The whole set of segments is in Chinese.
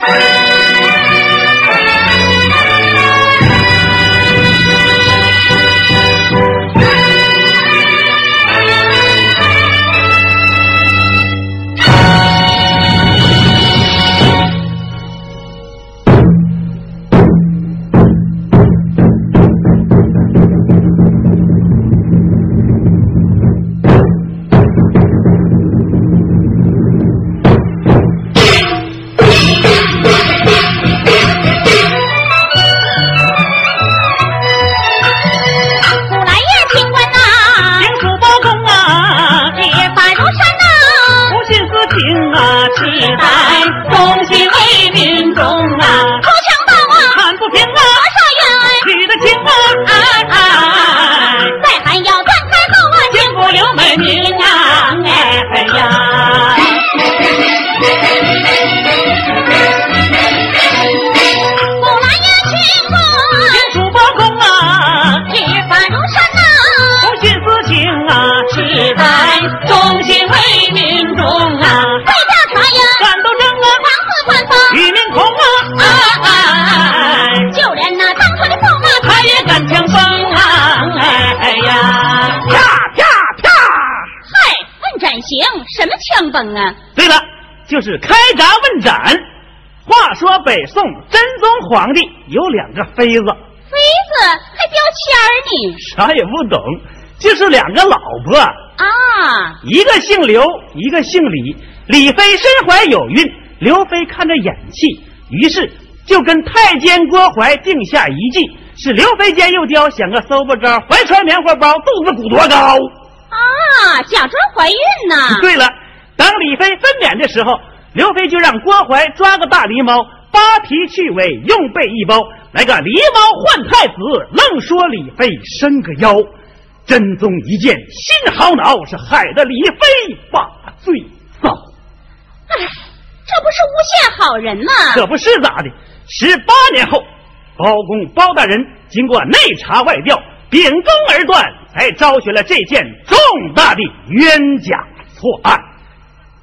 Thank you. 啊，对了，就是开闸问斩。话说北宋真宗皇帝有两个妃子，妃子还标签呢？啥也不懂，就是两个老婆啊，一个姓刘，一个姓李。李妃身怀有孕，刘妃看着眼气，于是就跟太监郭槐定下一计，使刘妃尖又刁，想个搜不着，怀揣棉花包，肚子鼓多高啊，假装怀孕呢。对了。当李妃分娩的时候，刘妃就让郭槐抓个大狸猫，扒皮去尾，用背一包，来个狸猫换太子，愣说李妃伸个腰。真宗一见心好恼，是害得李妃把罪遭。哎，这不是诬陷好人吗？可不是咋的？十八年后，包公包大人经过内查外调，秉公而断，才昭雪了这件重大的冤假错案。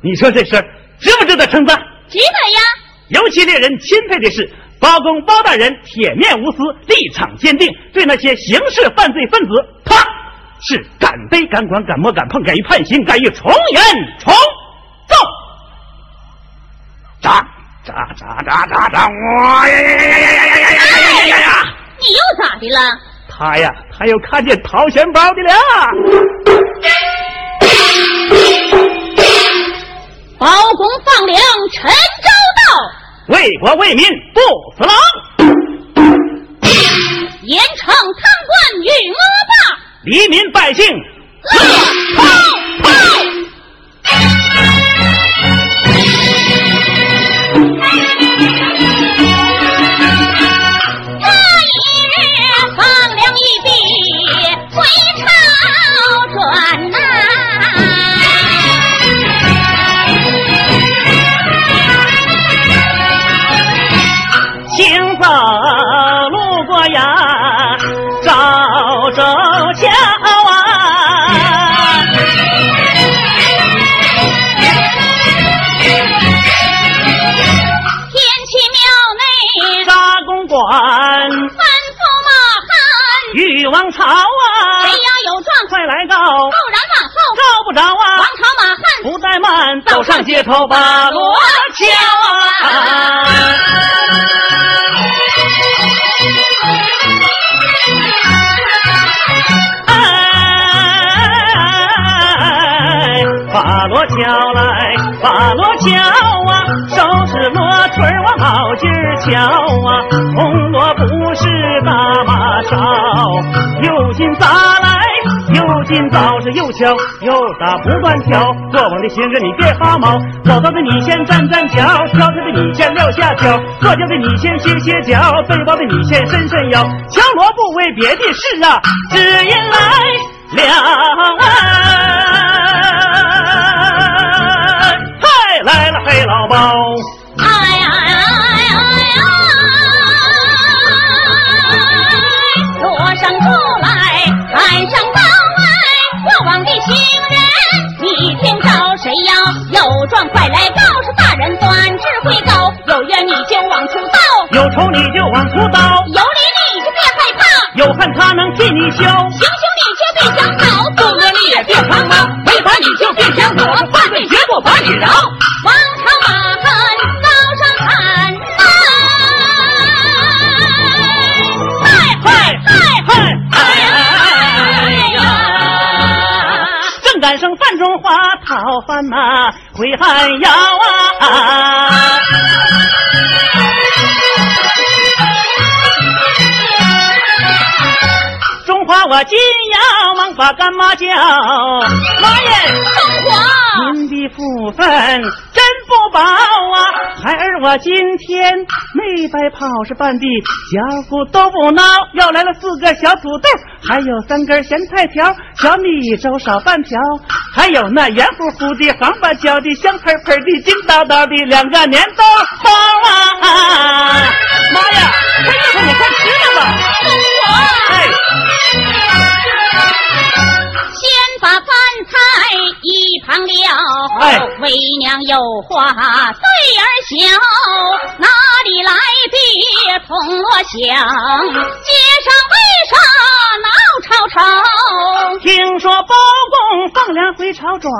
你说这事儿值不值得称赞？值得呀！尤其令人钦佩的是，包公包大人铁面无私，立场坚定，对那些刑事犯罪分子，他是敢逮敢管敢摸敢碰，敢于判刑，敢于从严从奏。扎扎扎扎扎扎！哇呀呀呀呀呀呀呀呀呀呀！你又咋的了？他呀，他又看见掏钱包的了。包公放粮，陈州到，为国为民不死狼。严惩贪官与恶霸，黎民百姓乐泡泡。街头把锣敲啊！把锣敲来，把锣敲啊，手持锣锤往好劲敲啊，铜锣不是大马勺。又进砸今，早是又敲又打不断敲。过往的行人你别发毛，走到的你先站站脚，跳跳的你先撂下脚，坐轿的你先歇歇脚，背包的你先伸伸腰。敲锣不为别的事啊，只因来了嗨，来了黑老包。有状快来告诉大人，端智慧高，有冤冤你就往出倒，有仇你就往出刀，有理你就别害怕，有恨他能替你消。行凶你却别想跑，做恶你也别猖狂，违法你就别想躲，犯罪绝不把你饶。花讨饭呐，回汉窑啊！中华我今要忙把干妈叫，妈耶！中华您的福分真不薄啊！孩儿我今天没白跑，是半地小腹都不孬，要来了四个小土豆，还有三根咸菜条，小米粥少半条，还有那圆乎乎的黄瓜椒的香喷喷的劲道道的两个粘豆包啊！妈呀，快热快你快吃了吧！哎，先把饭菜一旁了，哎为娘有话对儿小，哪里来的铜锣响？街上为啥闹吵吵？听说包公放粮回朝转，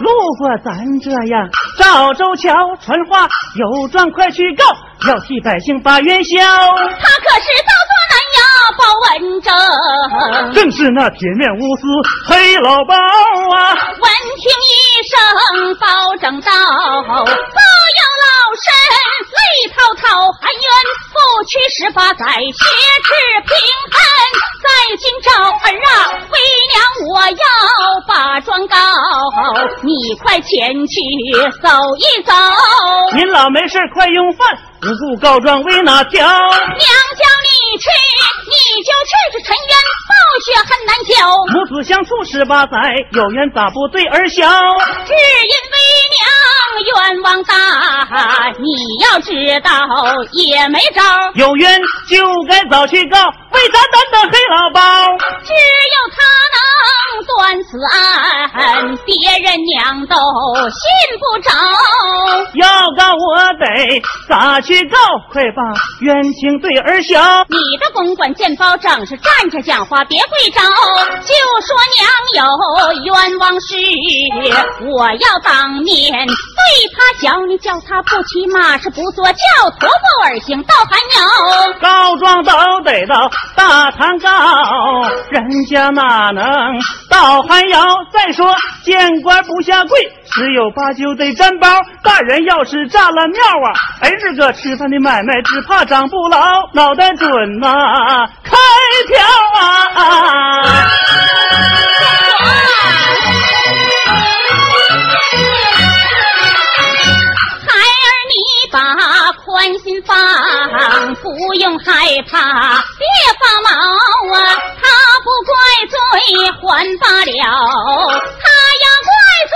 路过咱这样赵州桥，传话有状快去告，要替百姓把冤消。他可是造作南衙报文正。正是那铁面无私黑老包啊！闻听一声包拯道，保佑老身泪滔滔，含冤不屈十八载，血耻平衡。在今朝儿啊，为娘我要把状告，你快前去走一走。您老没事快用饭，无故告状为哪条？娘叫你去，你就去，这尘冤报雪恨难消。母子相处十八载，有缘咋不对儿小？只因为娘冤枉大，你要知道也没招，有冤就该早去告，为咱担的黑老包。只有他能断此案，别人娘都信不着。要告我得咋去告？快把冤情对儿消。你的公馆见包正是站着讲话，别会招。就说娘有冤枉事，我要当面对他叫你叫他不骑马是不坐轿，徒步而行到寒窑。告状都得到大堂告，人家哪能到寒窑？再说见官不下跪，十有八九得沾包。大人要是炸了庙啊，儿子个吃饭的买卖只怕长不牢，脑袋准呐、开瓢啊！啊放，不用害怕，别发毛啊！他不怪罪还罢了，他要怪罪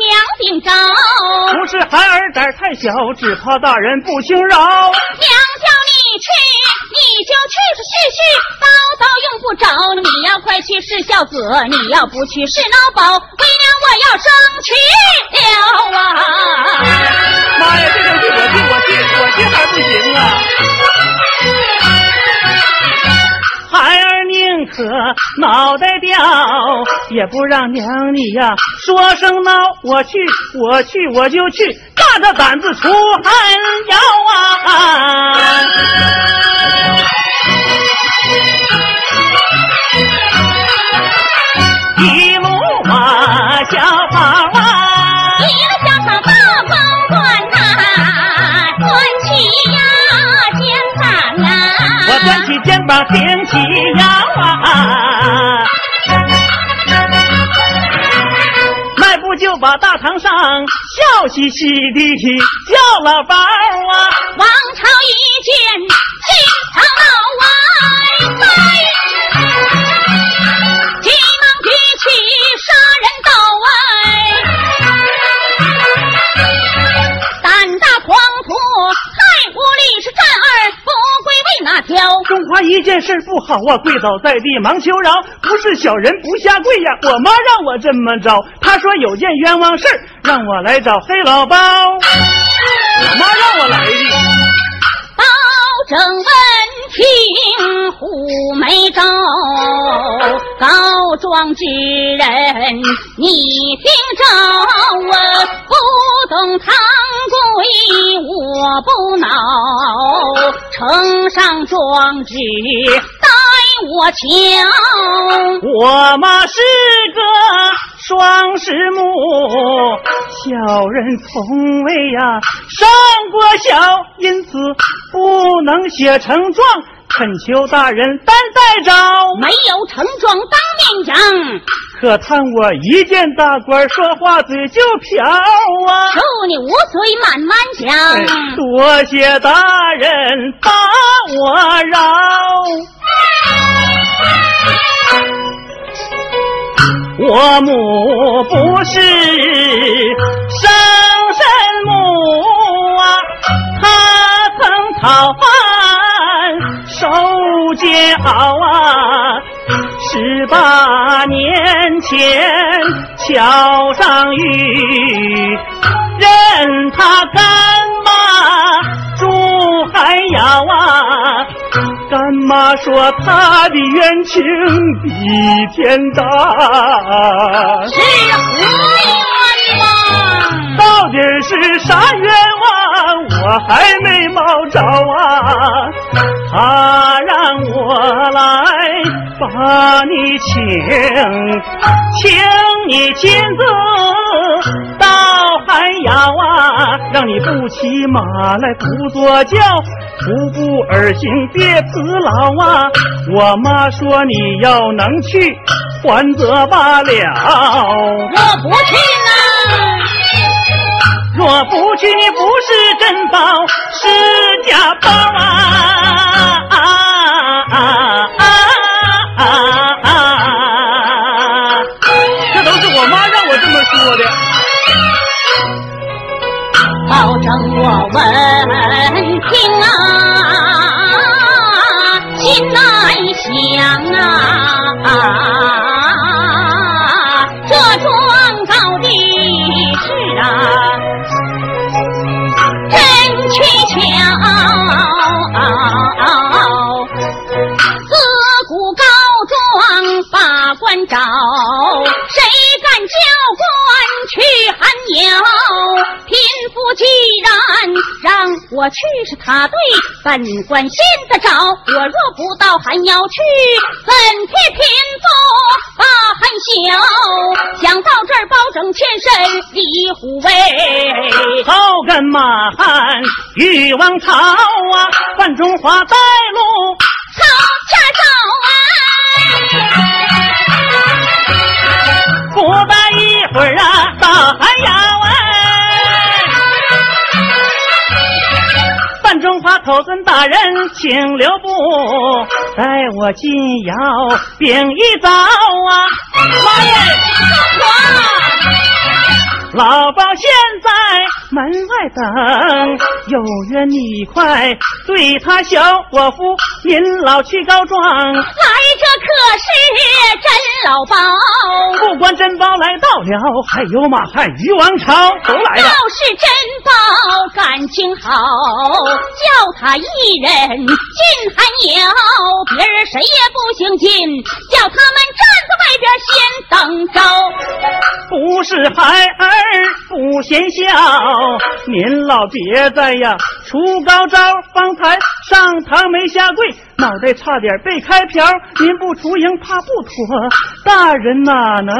娘顶着。不是孩儿胆太小，只怕大人不轻饶。娘你就去，是絮絮叨叨用不着。你要快去是孝子，你要不去是孬宝。为娘我要生气了啊！妈呀，这场戏我去，我去，我去还不行啊！孩儿宁可脑袋掉，也不让娘你呀说声孬。我去，我去，我就去，大着胆子出寒窑啊！一路马小跑啊！一路小草大风管呐，端起呀肩膀啊！我端起肩膀挺起腰啊，迈步就把大堂上笑嘻嘻的叫老包啊，王朝一见心头恼这事不好啊，跪倒在地忙求饶，不是小人不下跪呀，我妈让我这么着，她说有件冤枉事，让我来找黑老包，我妈让我来的，包拯吧。听虎眉招，告状之人你听周，我，不懂藏规，我不恼，呈上状纸。我瞧。我嘛是个双师母，小人从未呀上过小，因此不能写成状。恳求大人担待着，没有成状当面讲，可叹我一见大官说话嘴就瓢啊！求你无罪慢慢讲，多谢大人把我饶。我母不是生身母啊，她曾讨饭。受煎熬啊！十八年前桥上遇，任他干妈住海窑啊！干妈说他的冤情比天大，是何冤枉？到底是啥冤枉？我还没冒着啊！他让我来把你请，请你亲自到寒窑啊，让你不骑马来不坐轿，徒步而行别辞劳啊。我妈说你要能去，还则罢了。我不去呢。若不去，你不是珍宝，是假宝啊！啊文听啊心难想啊这状告的事啊真蹊跷自古告状法官找谁敢叫贫富既然让我去，是他对。本官现在找我，若不到还要去，怎替贫富把寒销？想到这儿，包拯欠身离护卫。草根马汉欲王朝啊，范中华带路，朝前走啊！不大一会儿啊，到范中华口尊大人请留步，带我进窑禀一遭啊，妈耶，中华。老包现在门外等，有缘你快对他小伙夫，您老去告状。来，这可是真老包。不管真包来到了，还有马汉于王朝都来了。要是真包感情好，叫他一人进寒窑，别人谁也不行进，叫他们先等着。不是孩儿。不嫌小，您老别在呀，出高招，方才上堂没下跪，脑袋差点被开瓢。您不出营怕不妥，大人哪能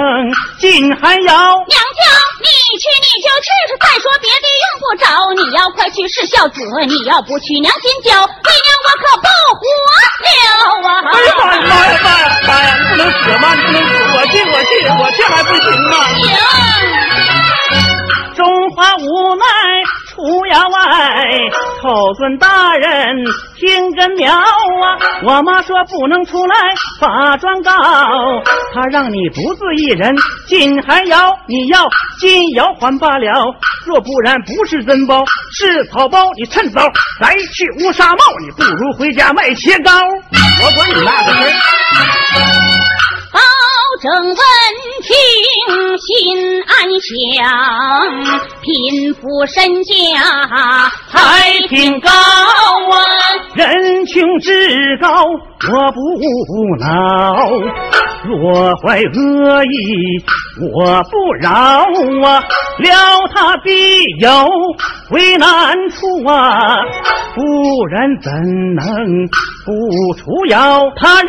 进寒窑？娘家，你去你就去，再说别的用不着。你要快去是孝子，你要不去娘心焦，为娘我可不活了啊！哎呀妈呀妈呀妈呀妈呀！你不能死吗？你不能死！我去我去我去还不行吗？行。中华无奈出窑外，口尊大人听根苗啊！我妈说不能出来把状告，她让你独自一人进寒窑，你要进窑还罢了，若不然不是真包是草包，你趁早来去乌纱帽，你不如回家卖切糕。我管你那个事。保证闻听心安详，贫富身价还挺高啊！人穷志高我不恼，若怀恶意，我不饶啊！了他必有为难处啊！不然怎能不出妖？他让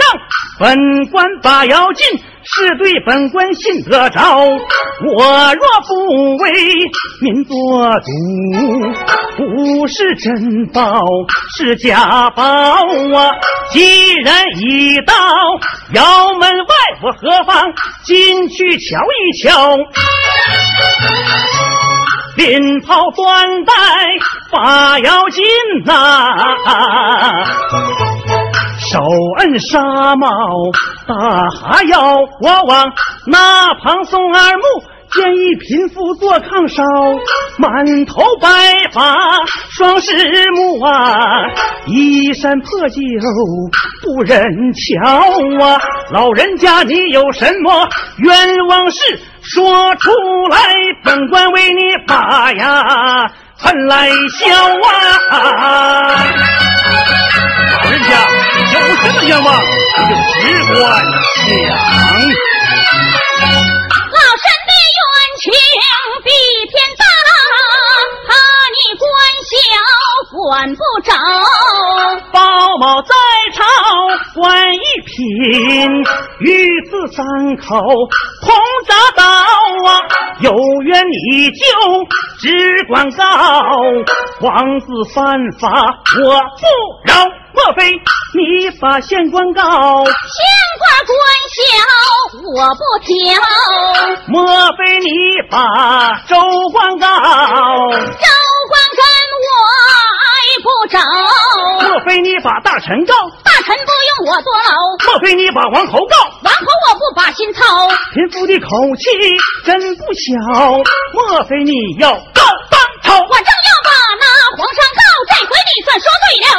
本官把妖禁。是对本官信得着，我若不为民做主，不是真宝是假宝啊！既然已到窑门外，我何妨进去瞧一瞧？鞭炮断带把妖金呐！手摁纱帽，大哈腰，我往那旁送二目，见一贫妇坐炕烧，满头白发双狮目啊，衣衫破旧不忍瞧啊，老人家你有什么冤枉事说出来，本官为你把呀恨来消啊，老人家。有什么愿望，你就只管讲。老身的冤情比天大，啊你官小管不着。包某在朝官一品，与子三口同铡刀啊，有冤你就只管告，王子犯法我不饶。莫非你把县官告？县官官小我不挑。莫非你把州官告？州官跟我爱不着。莫非你把大臣告？大臣不用我坐牢。莫非你把王侯告？王侯我不把心操。贫妇的口气真不小。莫非你要告当朝？我正要把那皇上告，这回你算说对了。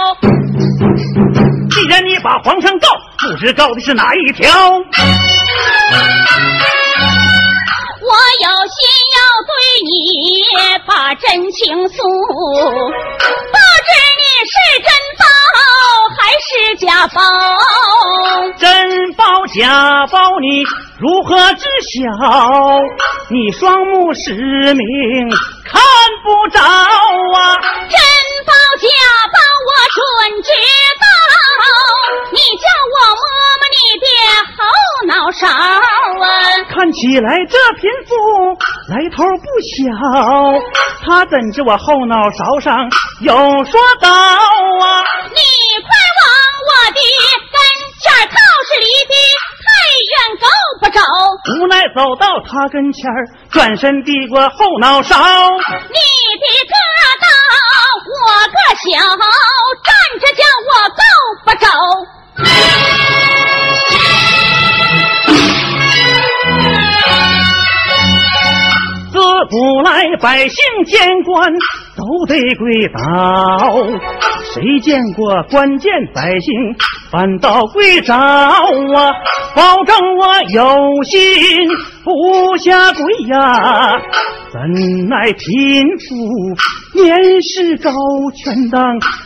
既然你把皇上告，不知告的是哪一条？你把真情诉，不知你是真宝还是假包？真包假包你如何知晓？你双目失明看不着啊！真包假包我准知道。你叫我摸摸你的后脑勺啊！看起来这贫妇来头不小，她怎知我后脑勺上有说道啊？你快往我的跟前告是离的太远，够不着。无奈走到他跟前转身递过后脑勺。你的个大，我个小，站着叫我够不着。自古来百姓见官都得跪倒，谁见过官见百姓反倒跪着啊？保证我有心不下跪呀！怎奈贫妇年事高权当。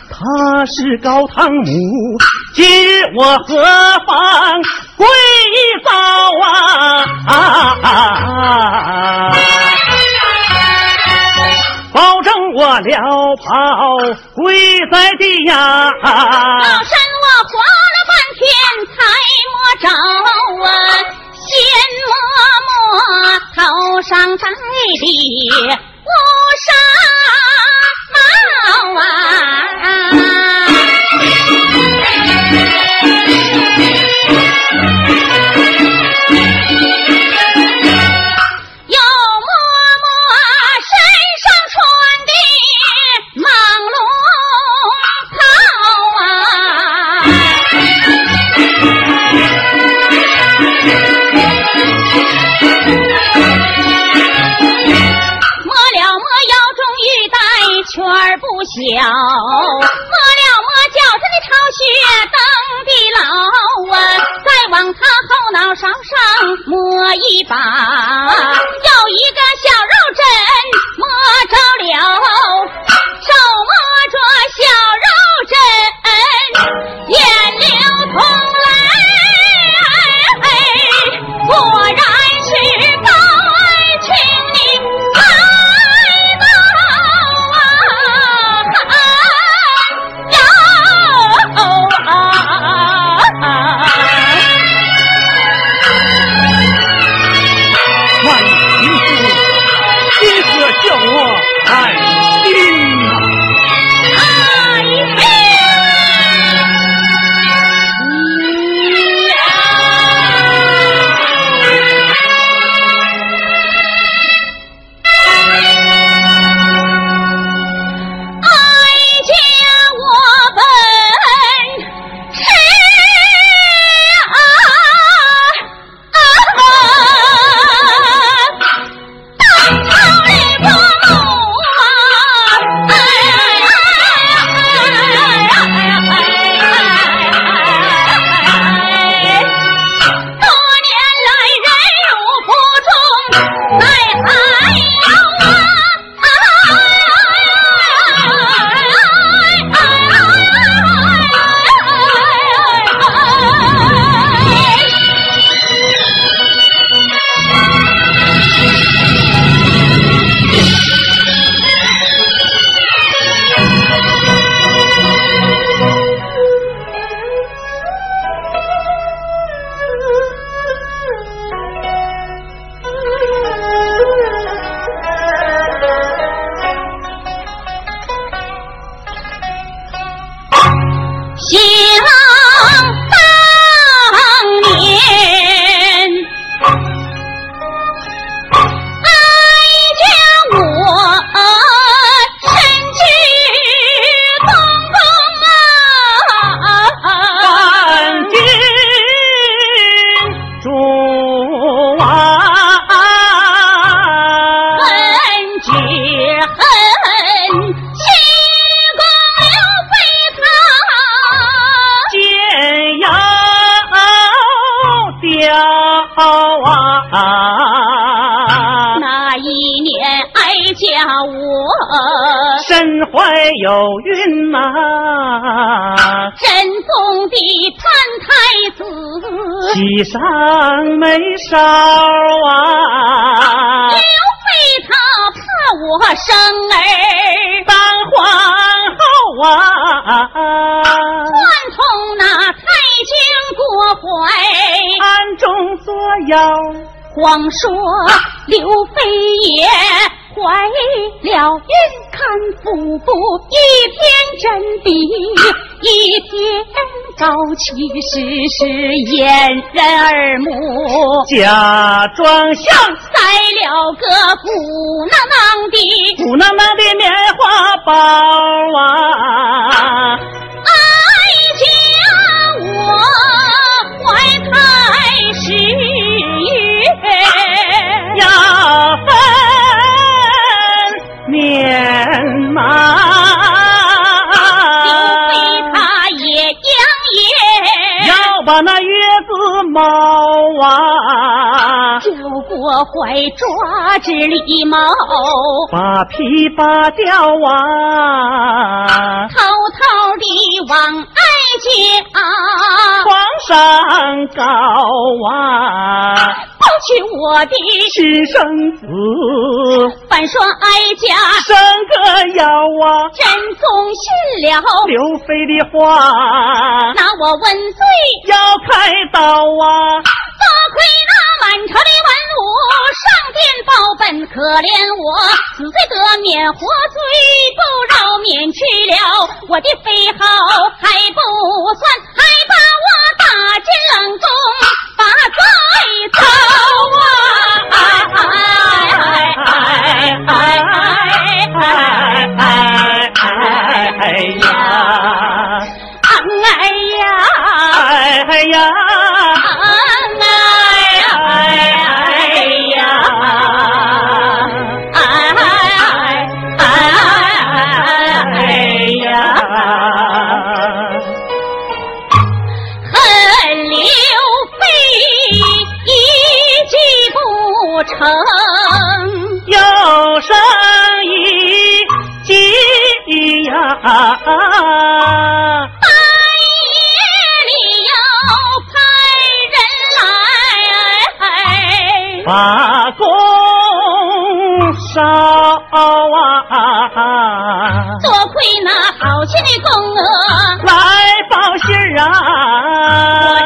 他是高堂母，今日我何妨跪倒啊？保证我了袍跪在地呀！老身我活了半天才摸着啊，啊！那一年哀家我。身怀有孕呐、真宗的三太子，喜上眉梢啊。刘，妃她怕我生儿，当皇后啊，串通那太监郭槐。暗中作妖，谎说刘飞也怀了孕，看腹部一片真比一天高，其实是掩人耳目，假装像塞了个鼓囊囊的鼓囊囊的棉花包啊，哀家我怀胎十月。要分面嘛。刘备他也扬言，要把那月子猫啊，叫郭槐抓之狸猫，把皮扒掉啊，偷偷地往哀家皇上高啊，抱去我的亲生子反说哀家生个妖啊，真宗信了，刘妃的话拿我问罪，要开刀啊，多亏那满朝的文武上殿报本，可怜我死罪得免，活罪不饶免去了我的肺号还不算，还把我打进冷宫，把罪遭啊！半夜里要派人来。把弓烧啊，多亏那好心的公娥，来报信儿我啊，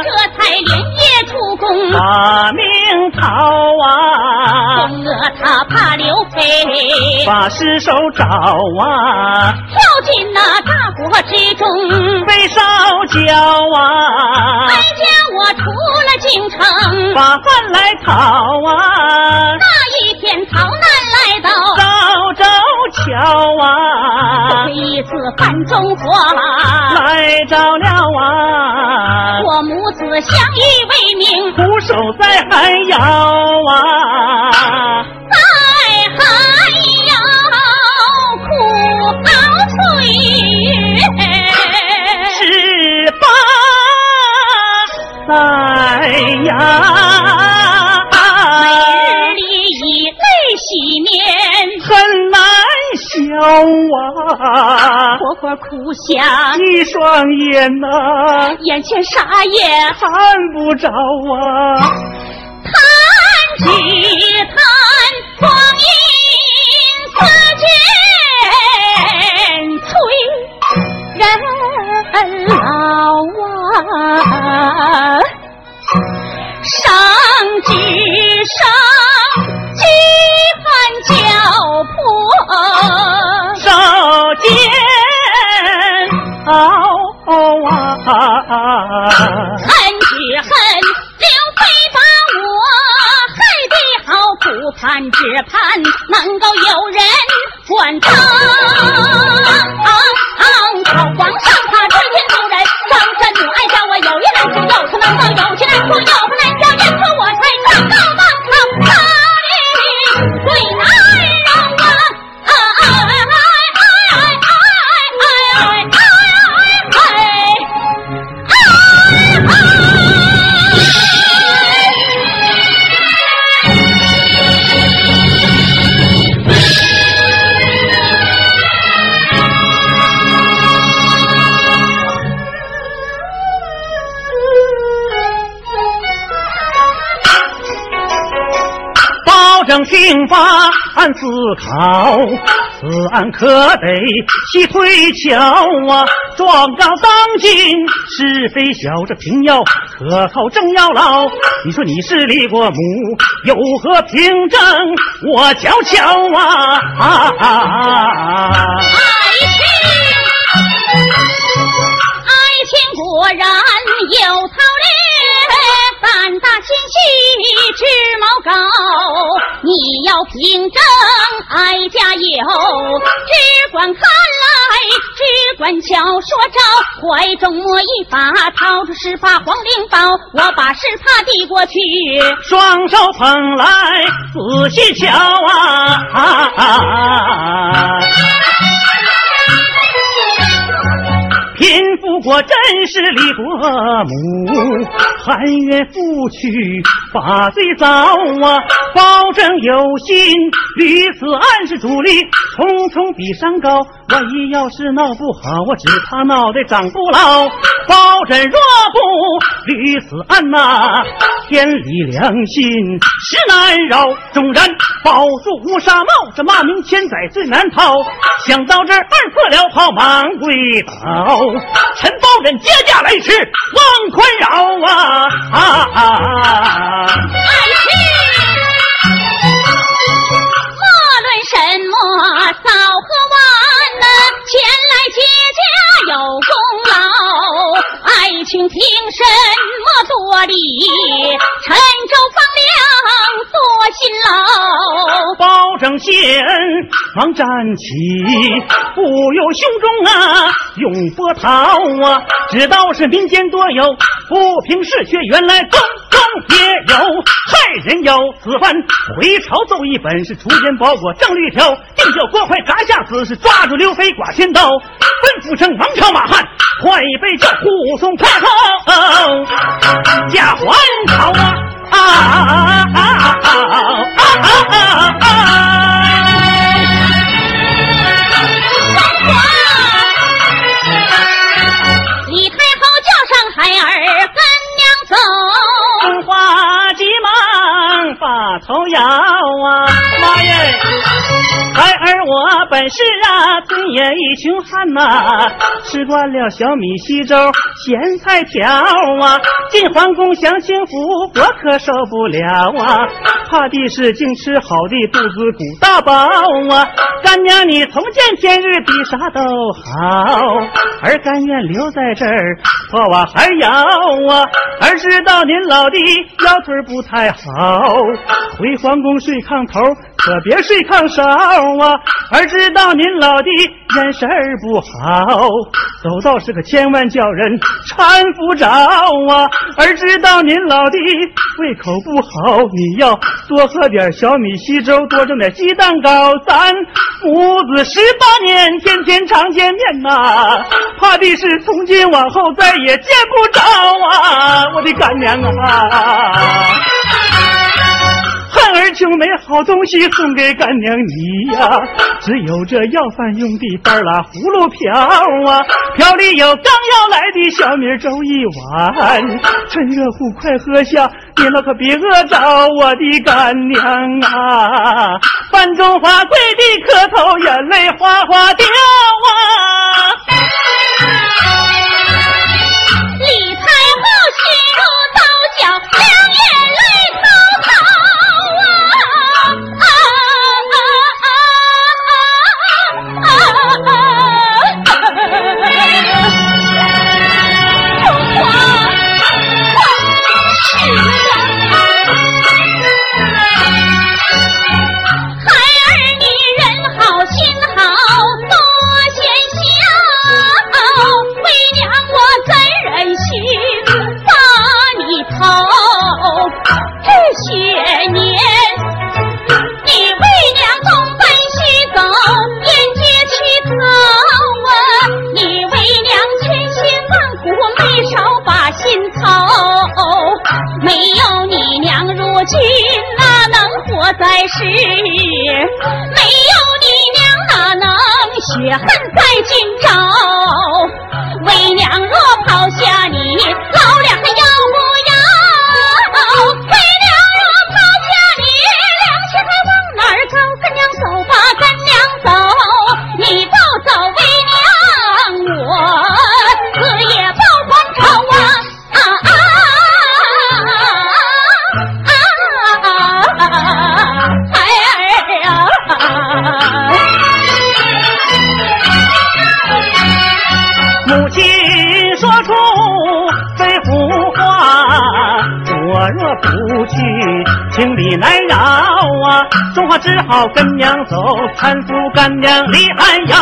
这才连夜出宫。把命逃啊，公娥她怕刘备把尸首找啊，跳进火之中，被烧焦啊。哀，家我出了京城，把饭来讨啊，那一天逃难来到，赵州桥啊。这，一次范中火，来着了啊，我母子相依为命，苦守在寒窑啊，在每日里以泪洗面，很难消啊，活活苦想，一双眼呐、眼前啥也看不着啊，弹只叹光阴似箭催人老啊，上至上饥寒交迫。手煎熬啊，恨只恨刘备把我害得好苦，盼只盼能够有人转正。将听法按思考，此案可得细推敲啊！状告当今是非小，这平要可靠正要牢。你说你是李国母，有何凭证？我瞧瞧啊！爱情，爱情果然有操练。胆大心细，志谋高。你要凭证，哀家有。只管看来，只管瞧，说招。怀中摸一把，掏出十把黄绫宝。我把十帕递过去，双手捧来，仔细瞧啊！贫富国真是李伯母，含冤负屈把罪遭啊！包拯有心，屡次暗示主力，重重比山高。万一要是闹不好，我只怕脑袋长不牢。包拯若不屡次暗呐，天理良心实难饶。纵然保住乌纱帽，这骂名千载最难逃。想到这儿，二破了袍，忙跪倒。陈包拯接驾来迟，望宽饶啊！爱卿，莫论什么早和晚呢，前来接驾有功。爱卿凭什么多礼？陈州放粮做辛劳。包拯谢恩忙站起，不由胸中啊涌波涛啊！知道是民间多有不平事，却原来宫中也有害人有此番回朝奏一本是出言包裹正律条，定叫郭槐砸下子是抓住刘飞剐千刀，吩咐声王朝马汉换一杯叫护送太后驾还朝啊！啊啊啊！啊啊啊啊我本是啊，村野一穷汉呐，吃惯了小米稀粥、咸菜条啊，进皇宫享清福，我可受不了啊！怕的是净吃好的，肚子鼓大包啊！干娘你从见天日比啥都好，儿甘愿留在这儿，破瓦还摇啊！儿知道您老的腰腿不太好，回皇宫睡炕头，可别睡炕梢啊！儿知道您老的眼神儿不好，走道是个千万叫人搀扶着啊！儿知道您老的胃口不好，你要多喝点小米稀粥，多蒸点鸡蛋糕，咱母子十八年天天常见面呐、怕的是从今往后再也见不着啊！我的干娘啊！儿穷没好东西送给干娘你呀、只有这要饭用的半拉葫芦瓢啊，瓢里有刚要来的小米粥一碗，趁热乎快喝下，你老可别饿着我的干娘啊！范中华跪地磕头，眼泪哗哗掉啊！去，情理难饶啊！中华只好跟娘走，搀扶干娘离寒窑。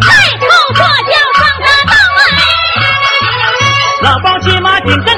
太后坐轿上大道哎，老包骑马紧跟